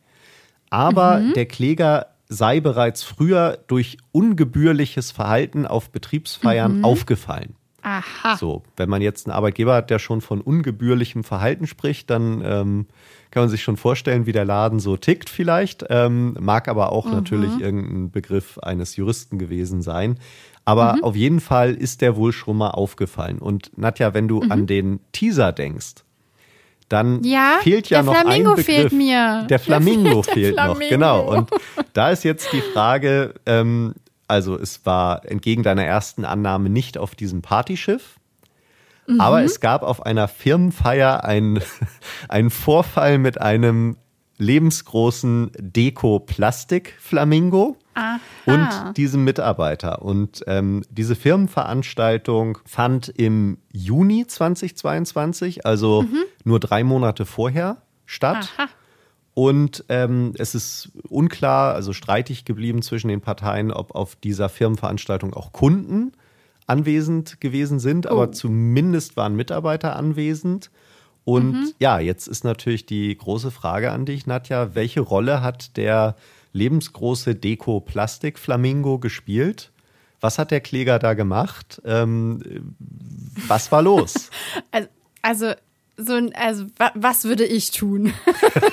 Aber mhm. der Kläger sei bereits früher durch ungebührliches Verhalten auf Betriebsfeiern mhm. aufgefallen. Aha. So, wenn man jetzt einen Arbeitgeber hat, der schon von ungebührlichem Verhalten spricht, dann ähm, kann man sich schon vorstellen, wie der Laden so tickt vielleicht. Ähm, mag aber auch mhm. natürlich irgendein Begriff eines Juristen gewesen sein. Aber mhm. auf jeden Fall ist der wohl schon mal aufgefallen. Und Nadja, wenn du mhm. an den Teaser denkst, dann ja, fehlt ja noch Flamingo ein Begriff. Fehlt mir. Der Flamingo der fehlt Flamingo. noch, genau. Und da ist jetzt die Frage, ähm, also es war entgegen deiner ersten Annahme nicht auf diesem Partyschiff. Mhm. Aber es gab auf einer Firmenfeier einen, einen Vorfall mit einem lebensgroßen Deko-Plastik-Flamingo und diesem Mitarbeiter. Und ähm, diese Firmenveranstaltung fand im Juni 2022, also mhm. nur drei Monate vorher, statt. Aha. Und ähm, es ist unklar, also streitig geblieben zwischen den Parteien, ob auf dieser Firmenveranstaltung auch Kunden anwesend gewesen sind, oh. aber zumindest waren Mitarbeiter anwesend. Und mhm. ja, jetzt ist natürlich die große Frage an dich, Nadja, welche Rolle hat der lebensgroße Deko-Plastik-Flamingo gespielt? Was hat der Kläger da gemacht? Ähm, was war los? also, also so ein, also was würde ich tun?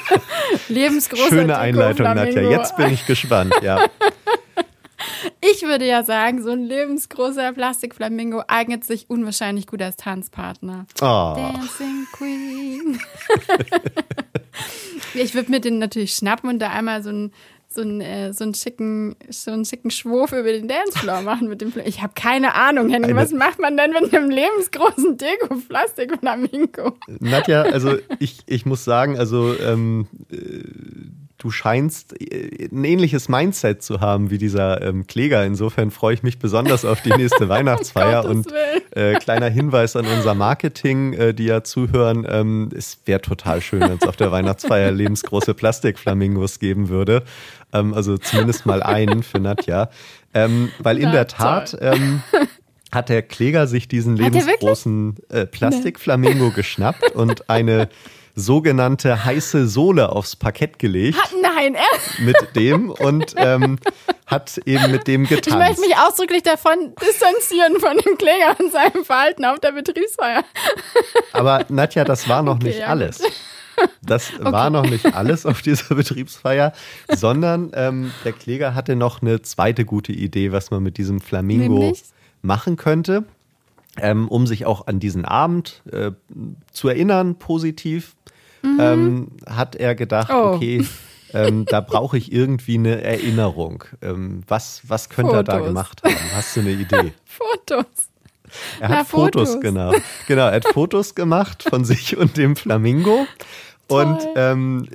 Lebensgroßer Schöne Einleitung, Nadja. Jetzt bin ich gespannt, ja. Ich würde ja sagen, so ein lebensgroßer Plastikflamingo eignet sich unwahrscheinlich gut als Tanzpartner. Oh. Dancing Queen. ich würde mir den natürlich schnappen und da einmal so ein so einen, äh, so einen schicken, so einen schicken Schwurf über den Dancefloor machen mit dem. Fl ich habe keine Ahnung, Henry. Was macht man denn mit einem lebensgroßen Deko-Plastik-Flamingo? Nadja, also ich, ich muss sagen, also ähm, äh, du scheinst äh, ein ähnliches Mindset zu haben wie dieser ähm, Kläger. Insofern freue ich mich besonders auf die nächste Weihnachtsfeier. und äh, kleiner Hinweis an unser Marketing, äh, die ja zuhören. Ähm, es wäre total schön, wenn es auf der Weihnachtsfeier lebensgroße Plastikflamingos geben würde. Ähm, also zumindest mal einen für Nadja. Ähm, weil in Na, der Tat ähm, hat der Kläger sich diesen lebensgroßen äh, Plastikflamingo geschnappt und eine sogenannte heiße Sohle aufs Parkett gelegt. Ha, nein, er? Mit dem und ähm, hat eben mit dem getanzt. Ich möchte mich ausdrücklich davon distanzieren von dem Kläger und seinem Verhalten auf der Betriebsfeier. Aber Nadja, das war noch okay, nicht ja. alles. Das okay. war noch nicht alles auf dieser Betriebsfeier, sondern ähm, der Kläger hatte noch eine zweite gute Idee, was man mit diesem Flamingo Nämlich? machen könnte, ähm, um sich auch an diesen Abend äh, zu erinnern, positiv. Mhm. Ähm, hat er gedacht, oh. okay, ähm, da brauche ich irgendwie eine Erinnerung. Ähm, was, was könnte Fotos. er da gemacht haben? Hast du eine Idee? Fotos. Er hat Na, Fotos, Fotos, genau. Genau, er hat Fotos gemacht von sich und dem Flamingo. Und ähm,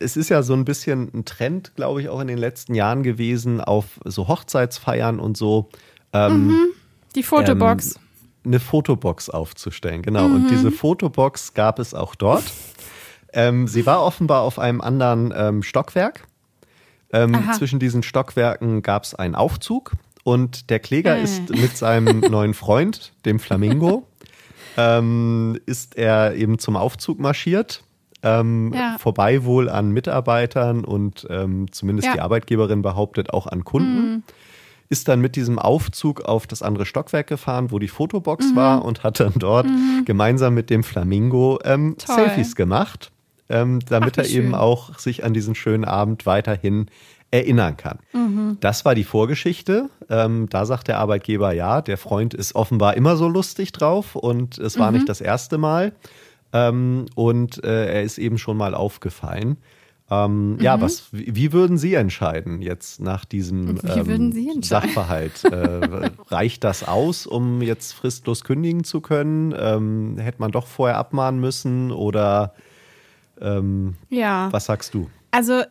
es ist ja so ein bisschen ein Trend, glaube ich, auch in den letzten Jahren gewesen, auf so Hochzeitsfeiern und so. Ähm, mhm. Die Fotobox. Ähm, eine Fotobox aufzustellen, genau. Mhm. Und diese Fotobox gab es auch dort. Ähm, sie war offenbar auf einem anderen ähm, Stockwerk. Ähm, zwischen diesen Stockwerken gab es einen Aufzug und der Kläger äh. ist mit seinem neuen Freund, dem Flamingo, ähm, ist er eben zum Aufzug marschiert. Ähm, ja. Vorbei wohl an Mitarbeitern und ähm, zumindest ja. die Arbeitgeberin behauptet auch an Kunden. Mhm. Ist dann mit diesem Aufzug auf das andere Stockwerk gefahren, wo die Fotobox mhm. war und hat dann dort mhm. gemeinsam mit dem Flamingo ähm, Selfies gemacht ähm, damit Ach, er eben auch sich an diesen schönen Abend weiterhin erinnern kann. Mhm. Das war die Vorgeschichte. Ähm, da sagt der Arbeitgeber, ja, der Freund ist offenbar immer so lustig drauf und es war mhm. nicht das erste Mal. Ähm, und äh, er ist eben schon mal aufgefallen. Ähm, mhm. Ja, was, wie, wie, würden Sie entscheiden jetzt nach diesem ähm, Sachverhalt? äh, reicht das aus, um jetzt fristlos kündigen zu können? Ähm, hätte man doch vorher abmahnen müssen oder ähm, ja. Was sagst du? Also,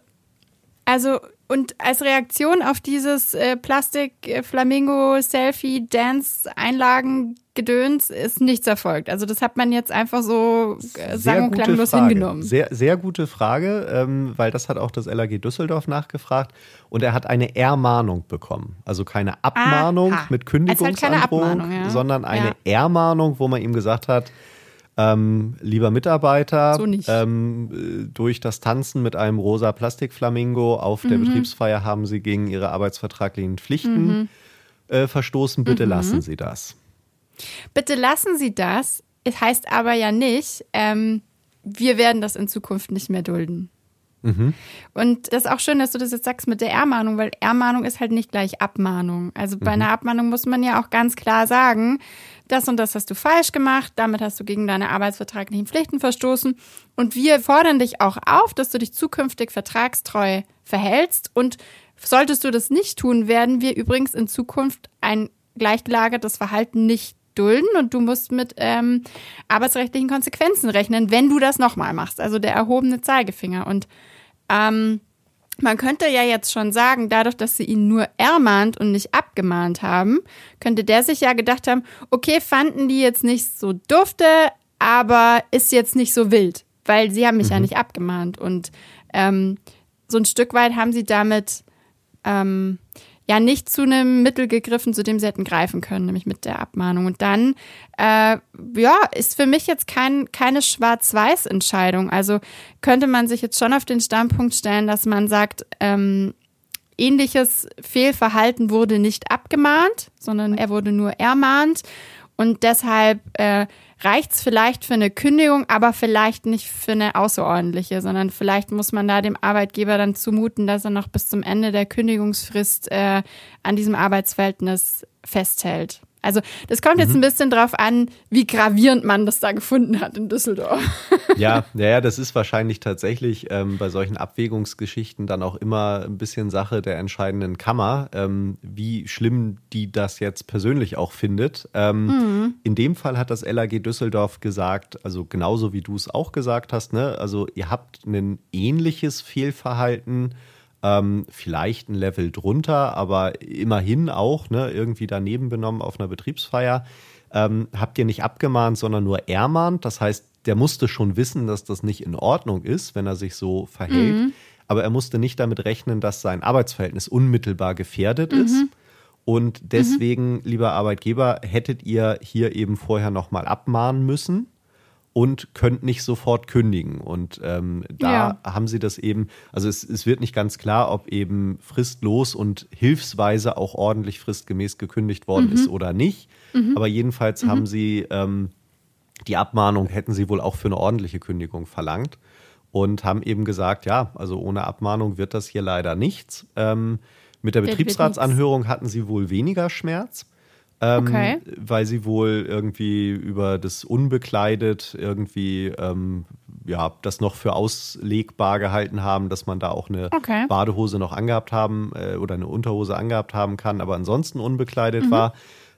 also und als Reaktion auf dieses äh, Plastik-Flamingo-Selfie-Dance-Einlagen-Gedöns ist nichts erfolgt. Also das hat man jetzt einfach so äh, sang- und klanglos Frage. hingenommen. Sehr, sehr gute Frage, ähm, weil das hat auch das LAG Düsseldorf nachgefragt. Und er hat eine Ermahnung bekommen. Also keine Abmahnung Aha. mit Kündigungsandrohung, halt ja. sondern eine ja. Ermahnung, wo man ihm gesagt hat, ähm, lieber Mitarbeiter, so ähm, durch das Tanzen mit einem rosa Plastikflamingo auf mhm. der Betriebsfeier haben Sie gegen Ihre arbeitsvertraglichen Pflichten mhm. äh, verstoßen. Bitte mhm. lassen Sie das. Bitte lassen Sie das. Es heißt aber ja nicht, ähm, wir werden das in Zukunft nicht mehr dulden. Mhm. Und das ist auch schön, dass du das jetzt sagst mit der Ermahnung, weil Ermahnung ist halt nicht gleich Abmahnung. Also bei mhm. einer Abmahnung muss man ja auch ganz klar sagen, das und das hast du falsch gemacht, damit hast du gegen deine arbeitsvertraglichen Pflichten verstoßen. Und wir fordern dich auch auf, dass du dich zukünftig vertragstreu verhältst. Und solltest du das nicht tun, werden wir übrigens in Zukunft ein gleichgelagertes Verhalten nicht dulden und du musst mit ähm, arbeitsrechtlichen Konsequenzen rechnen, wenn du das nochmal machst. Also der erhobene Zeigefinger. Und ähm, man könnte ja jetzt schon sagen, dadurch, dass sie ihn nur ermahnt und nicht abgemahnt haben, könnte der sich ja gedacht haben, okay, fanden die jetzt nicht so dufte, aber ist jetzt nicht so wild, weil sie haben mich mhm. ja nicht abgemahnt. Und ähm, so ein Stück weit haben sie damit ähm, ja nicht zu einem Mittel gegriffen, zu dem sie hätten greifen können, nämlich mit der Abmahnung. Und dann, äh, ja, ist für mich jetzt kein, keine Schwarz-Weiß-Entscheidung. Also könnte man sich jetzt schon auf den Standpunkt stellen, dass man sagt, ähm, ähnliches Fehlverhalten wurde nicht abgemahnt, sondern er wurde nur ermahnt. Und deshalb äh, reicht es vielleicht für eine Kündigung, aber vielleicht nicht für eine außerordentliche, sondern vielleicht muss man da dem Arbeitgeber dann zumuten, dass er noch bis zum Ende der Kündigungsfrist äh, an diesem Arbeitsverhältnis festhält. Also das kommt jetzt mhm. ein bisschen drauf an, wie gravierend man das da gefunden hat in Düsseldorf. Ja, ja, das ist wahrscheinlich tatsächlich ähm, bei solchen Abwägungsgeschichten dann auch immer ein bisschen Sache der entscheidenden Kammer, ähm, wie schlimm die das jetzt persönlich auch findet. Ähm, mhm. In dem Fall hat das LAG Düsseldorf gesagt, also genauso wie du es auch gesagt hast, ne? also ihr habt ein ähnliches Fehlverhalten ähm, vielleicht ein Level drunter, aber immerhin auch ne, irgendwie daneben benommen auf einer Betriebsfeier. Ähm, habt ihr nicht abgemahnt, sondern nur ermahnt. Das heißt, der musste schon wissen, dass das nicht in Ordnung ist, wenn er sich so verhält. Mhm. Aber er musste nicht damit rechnen, dass sein Arbeitsverhältnis unmittelbar gefährdet mhm. ist. Und deswegen, mhm. lieber Arbeitgeber, hättet ihr hier eben vorher nochmal abmahnen müssen und könnt nicht sofort kündigen. Und ähm, da ja. haben sie das eben, also es, es wird nicht ganz klar, ob eben fristlos und hilfsweise auch ordentlich fristgemäß gekündigt worden mhm. ist oder nicht. Mhm. Aber jedenfalls mhm. haben sie ähm, Die Abmahnung hätten sie wohl auch für eine ordentliche Kündigung verlangt und haben eben gesagt, ja, also ohne Abmahnung wird das hier leider nichts. Ähm, mit der Betriebsratsanhörung hatten sie wohl weniger Schmerz. Ähm, okay. Weil sie wohl irgendwie über das unbekleidet irgendwie ähm, ja das noch für auslegbar gehalten haben, dass man da auch eine okay. Badehose noch angehabt haben äh, oder eine Unterhose angehabt haben kann, aber ansonsten unbekleidet mhm. war.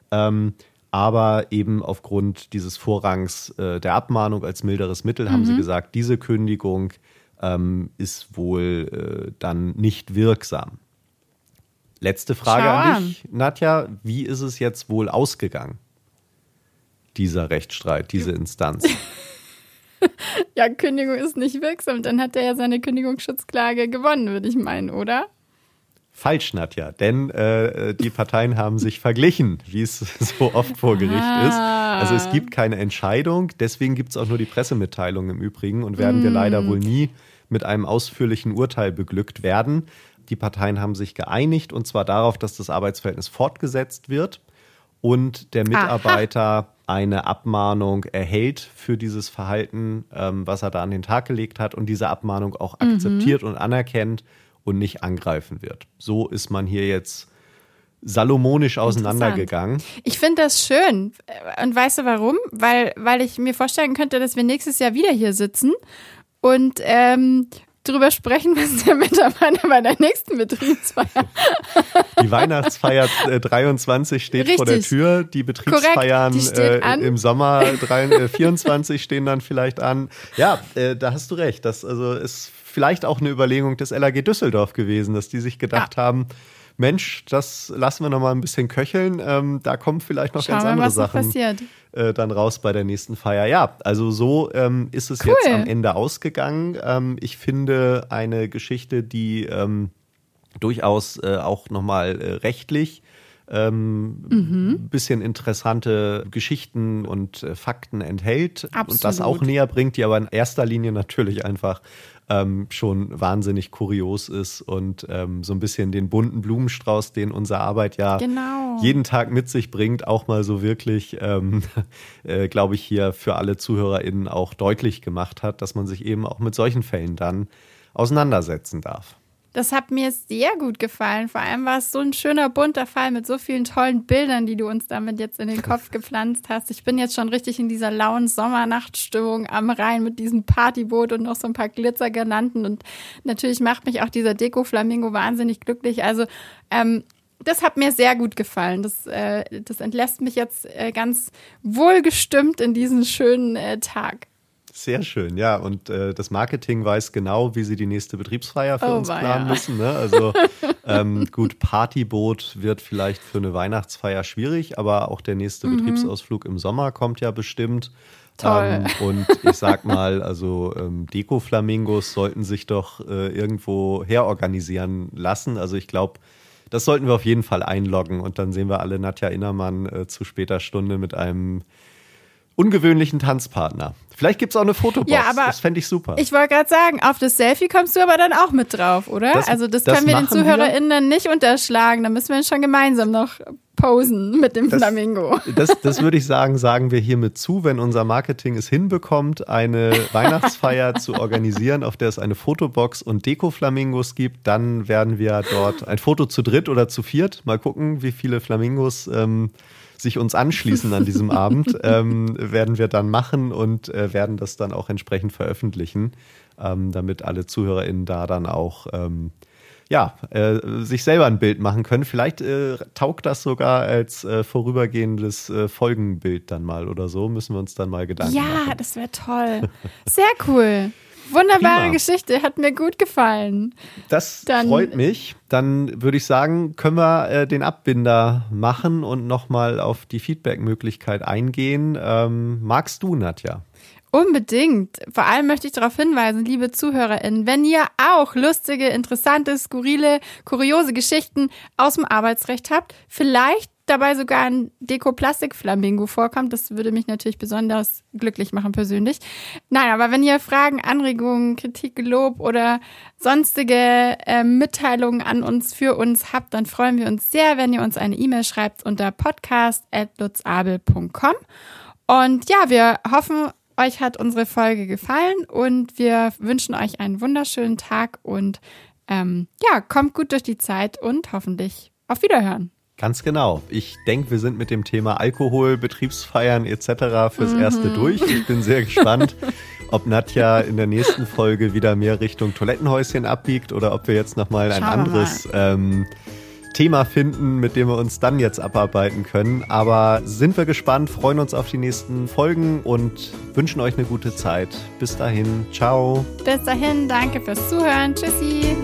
Ähm, aber eben aufgrund dieses Vorrangs äh, der Abmahnung als milderes Mittel mhm. haben sie mhm. gesagt, diese Kündigung ähm, ist wohl äh, dann nicht wirksam. Letzte Frage Schau an dich, Nadja. Wie ist es jetzt wohl ausgegangen? Dieser Rechtsstreit, diese Instanz. ja, Kündigung ist nicht wirksam. Dann hat er ja seine Kündigungsschutzklage gewonnen, würde ich meinen, oder? Falsch, Nadja, denn äh, die Parteien haben sich verglichen, wie es so oft vor Gericht ah. ist. Also es gibt keine Entscheidung, deswegen gibt es auch nur die Pressemitteilung im Übrigen und werden mm. wir leider wohl nie mit einem ausführlichen Urteil beglückt werden. Die Parteien haben sich geeinigt und zwar darauf, dass das Arbeitsverhältnis fortgesetzt wird und der Mitarbeiter Aha. eine Abmahnung erhält für dieses Verhalten, ähm, was er da an den Tag gelegt hat und diese Abmahnung auch mhm. akzeptiert und anerkennt und nicht angreifen wird. So ist man hier jetzt salomonisch auseinandergegangen. Ich finde das schön. Und weißt du warum? Weil, weil ich mir vorstellen könnte, dass wir nächstes Jahr wieder hier sitzen und ähm, drüber sprechen, was der Mitarbeiter bei der nächsten Betriebsfeier. Die Weihnachtsfeier 23 steht Richtig. vor der Tür. Die Betriebsfeiern die äh, im Sommer 3, 24 äh, stehen dann vielleicht an. Ja, äh, da hast du recht. Das also ist vielleicht auch eine Überlegung des LAG Düsseldorf gewesen, dass die sich gedacht ja. haben, Mensch, das lassen wir noch mal ein bisschen köcheln. Ähm, da kommen vielleicht noch Schauen ganz andere Sachen äh, dann raus bei der nächsten Feier. Ja, also so ähm, ist es cool. jetzt am Ende ausgegangen. Ähm, ich finde eine Geschichte, die ähm, durchaus äh, auch noch mal äh, rechtlich ähm, mhm. bisschen interessante Geschichten und äh, Fakten enthält Absolut. und das auch näher bringt, die aber in erster Linie natürlich einfach ähm, schon wahnsinnig kurios ist und ähm, so ein bisschen den bunten Blumenstrauß, den unsere Arbeit ja genau. jeden Tag mit sich bringt, auch mal so wirklich, ähm, äh, glaube ich, hier für alle ZuhörerInnen auch deutlich gemacht hat, dass man sich eben auch mit solchen Fällen dann auseinandersetzen darf. Das hat mir sehr gut gefallen. Vor allem war es so ein schöner bunter Fall mit so vielen tollen Bildern, die du uns damit jetzt in den Kopf gepflanzt hast. Ich bin jetzt schon richtig in dieser lauen Sommernachtstimmung am Rhein mit diesem Partyboot und noch so ein paar Glitzergirlanden. Und natürlich macht mich auch dieser Deko-Flamingo wahnsinnig glücklich. Also ähm, das hat mir sehr gut gefallen. Das, äh, das entlässt mich jetzt äh, ganz wohlgestimmt in diesen schönen äh, Tag. Sehr schön, ja. Und äh, das Marketing weiß genau, wie sie die nächste Betriebsfeier für oh, uns planen ja. müssen. Ne? Also ähm, gut, Partyboot wird vielleicht für eine Weihnachtsfeier schwierig, aber auch der nächste mhm. Betriebsausflug im Sommer kommt ja bestimmt. Ähm, und ich sag mal, also ähm, Deko-Flamingos sollten sich doch äh, irgendwo herorganisieren lassen. Also ich glaube, das sollten wir auf jeden Fall einloggen und dann sehen wir alle Nadja Innermann äh, zu später Stunde mit einem ungewöhnlichen Tanzpartner. Vielleicht gibt es auch eine Fotobox. Ja, aber das fände ich super. Ich wollte gerade sagen, auf das Selfie kommst du aber dann auch mit drauf, oder? Das, also das, das können wir den ZuhörerInnen dann nicht unterschlagen. Da müssen wir schon gemeinsam noch posen mit dem das, Flamingo. Das, das würde ich sagen, sagen wir hiermit zu, wenn unser Marketing es hinbekommt, eine Weihnachtsfeier zu organisieren, auf der es eine Fotobox und Deko-Flamingos gibt, dann werden wir dort ein Foto zu dritt oder zu viert. Mal gucken, wie viele Flamingos ähm, sich uns anschließen an diesem Abend, ähm, werden wir dann machen und äh, werden das dann auch entsprechend veröffentlichen, ähm, damit alle ZuhörerInnen da dann auch ähm, ja, äh, sich selber ein Bild machen können. Vielleicht äh, taugt das sogar als äh, vorübergehendes äh, Folgenbild dann mal oder so. Müssen wir uns dann mal Gedanken ja, machen. Ja, das wäre toll. Sehr cool. Wunderbare Prima. Geschichte, hat mir gut gefallen. Das Dann, freut mich. Dann würde ich sagen, können wir äh, den Abbinder machen und nochmal auf die Feedback-Möglichkeit eingehen. Ähm, magst du, Nadja? Unbedingt. Vor allem möchte ich darauf hinweisen, liebe ZuhörerInnen, wenn ihr auch lustige, interessante, skurrile, kuriose Geschichten aus dem Arbeitsrecht habt, vielleicht dabei sogar ein Deko-Plastik-Flamingo vorkommt. Das würde mich natürlich besonders glücklich machen persönlich. Nein, aber wenn ihr Fragen, Anregungen, Kritik, Lob oder sonstige äh, Mitteilungen an uns für uns habt, dann freuen wir uns sehr, wenn ihr uns eine E-Mail schreibt unter podcast.lutzabel.com. Und ja, wir hoffen, euch hat unsere Folge gefallen und wir wünschen euch einen wunderschönen Tag und ähm, ja, kommt gut durch die Zeit und hoffentlich auf Wiederhören. Ganz genau. Ich denke, wir sind mit dem Thema Alkohol, Betriebsfeiern etc. fürs mhm. Erste durch. Ich bin sehr gespannt, ob Nadja in der nächsten Folge wieder mehr Richtung Toilettenhäuschen abbiegt oder ob wir jetzt nochmal ein anderes ähm, Thema finden, mit dem wir uns dann jetzt abarbeiten können. Aber sind wir gespannt, freuen uns auf die nächsten Folgen und wünschen euch eine gute Zeit. Bis dahin, ciao. Bis dahin, danke fürs Zuhören. Tschüssi.